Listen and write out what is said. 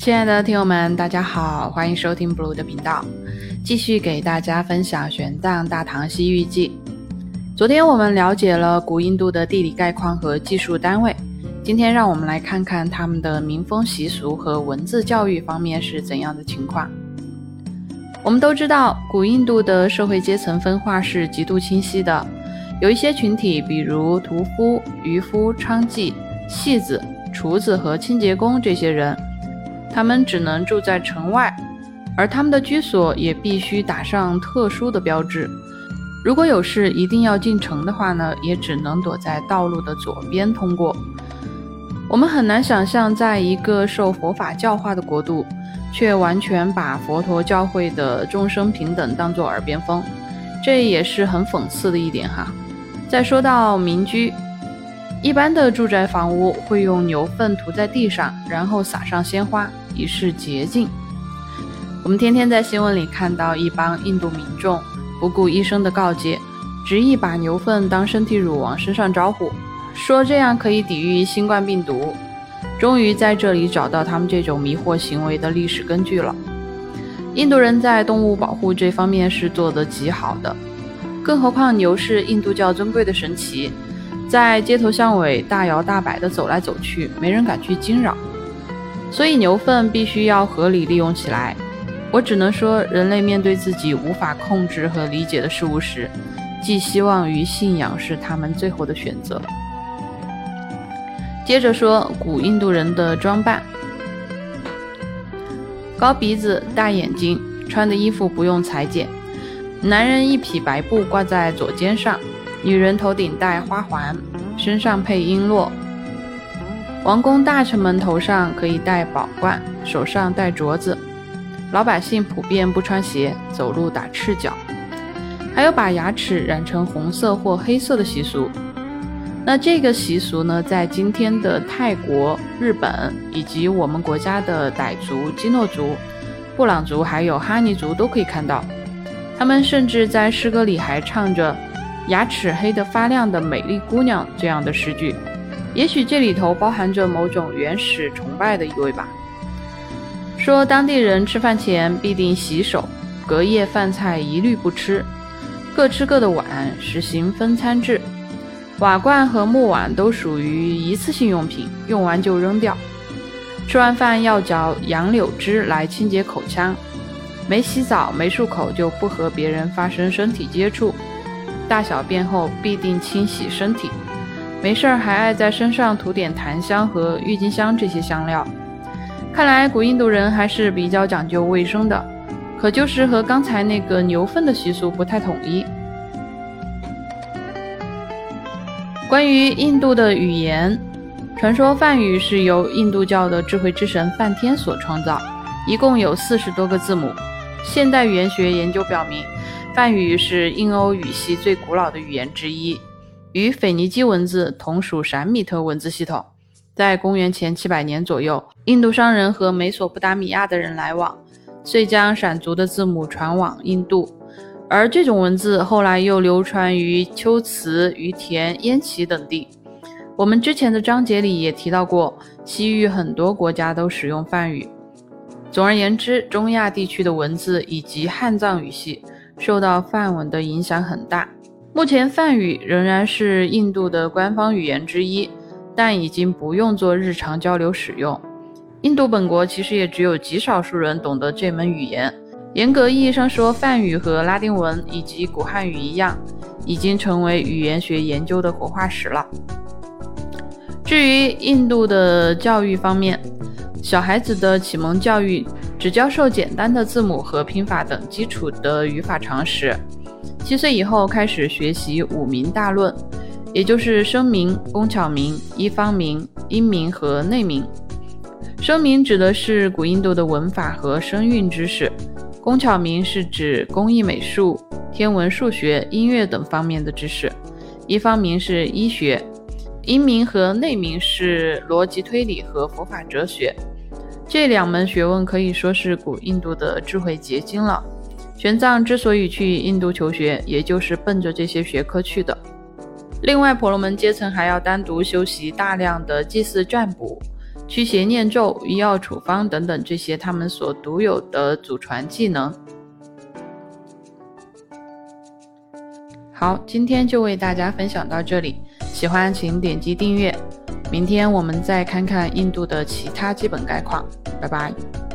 亲爱的听友们，大家好，欢迎收听 Blue 的频道，继续给大家分享《玄奘大唐西域记》。昨天我们了解了古印度的地理概况和技术单位，今天让我们来看看他们的民风习俗和文字教育方面是怎样的情况。我们都知道，古印度的社会阶层分化是极度清晰的，有一些群体，比如屠夫、渔夫、娼妓、戏子、厨子和清洁工这些人。他们只能住在城外，而他们的居所也必须打上特殊的标志。如果有事一定要进城的话呢，也只能躲在道路的左边通过。我们很难想象，在一个受佛法教化的国度，却完全把佛陀教会的众生平等当作耳边风，这也是很讽刺的一点哈。再说到民居。一般的住宅房屋会用牛粪涂在地上，然后撒上鲜花，以示洁净。我们天天在新闻里看到一帮印度民众不顾医生的告诫，执意把牛粪当身体乳往身上招呼，说这样可以抵御新冠病毒。终于在这里找到他们这种迷惑行为的历史根据了。印度人在动物保护这方面是做得极好的，更何况牛是印度教尊贵的神奇。在街头巷尾大摇大摆地走来走去，没人敢去惊扰，所以牛粪必须要合理利用起来。我只能说，人类面对自己无法控制和理解的事物时，寄希望于信仰是他们最后的选择。接着说古印度人的装扮：高鼻子、大眼睛，穿的衣服不用裁剪，男人一匹白布挂在左肩上。女人头顶戴花环，身上配璎珞。王公大臣们头上可以戴宝冠，手上戴镯子。老百姓普遍不穿鞋，走路打赤脚。还有把牙齿染成红色或黑色的习俗。那这个习俗呢，在今天的泰国、日本以及我们国家的傣族、基诺族、布朗族还有哈尼族都可以看到。他们甚至在诗歌里还唱着。牙齿黑得发亮的美丽姑娘，这样的诗句，也许这里头包含着某种原始崇拜的意味吧。说当地人吃饭前必定洗手，隔夜饭菜一律不吃，各吃各的碗，实行分餐制。瓦罐和木碗都属于一次性用品，用完就扔掉。吃完饭要嚼杨柳枝来清洁口腔，没洗澡没漱口就不和别人发生身体接触。大小便后必定清洗身体，没事儿还爱在身上涂点檀香和郁金香这些香料。看来古印度人还是比较讲究卫生的，可就是和刚才那个牛粪的习俗不太统一。关于印度的语言，传说梵语是由印度教的智慧之神梵天所创造，一共有四十多个字母。现代语言学研究表明。梵语是印欧语系最古老的语言之一，与腓尼基文字同属闪米特文字系统。在公元前七百年左右，印度商人和美索不达米亚的人来往，遂将闪族的字母传往印度，而这种文字后来又流传于龟兹、于田、燕齐等地。我们之前的章节里也提到过，西域很多国家都使用梵语。总而言之，中亚地区的文字以及汉藏语系。受到梵文的影响很大。目前，梵语仍然是印度的官方语言之一，但已经不用做日常交流使用。印度本国其实也只有极少数人懂得这门语言。严格意义上说，梵语和拉丁文以及古汉语一样，已经成为语言学研究的活化石了。至于印度的教育方面，小孩子的启蒙教育。只教授简单的字母和拼法等基础的语法常识。七岁以后开始学习五名大论，也就是声明、工巧名、一方名、音名和内名。声明指的是古印度的文法和声韵知识，工巧名是指工艺美术、天文数学、音乐等方面的知识，一方名是医学，音名和内名是逻辑推理和佛法哲学。这两门学问可以说是古印度的智慧结晶了。玄奘之所以去印度求学，也就是奔着这些学科去的。另外，婆罗门阶层还要单独修习大量的祭祀占卜，驱邪念咒、医药处方等等这些他们所独有的祖传技能。好，今天就为大家分享到这里，喜欢请点击订阅。明天我们再看看印度的其他基本概况。拜拜。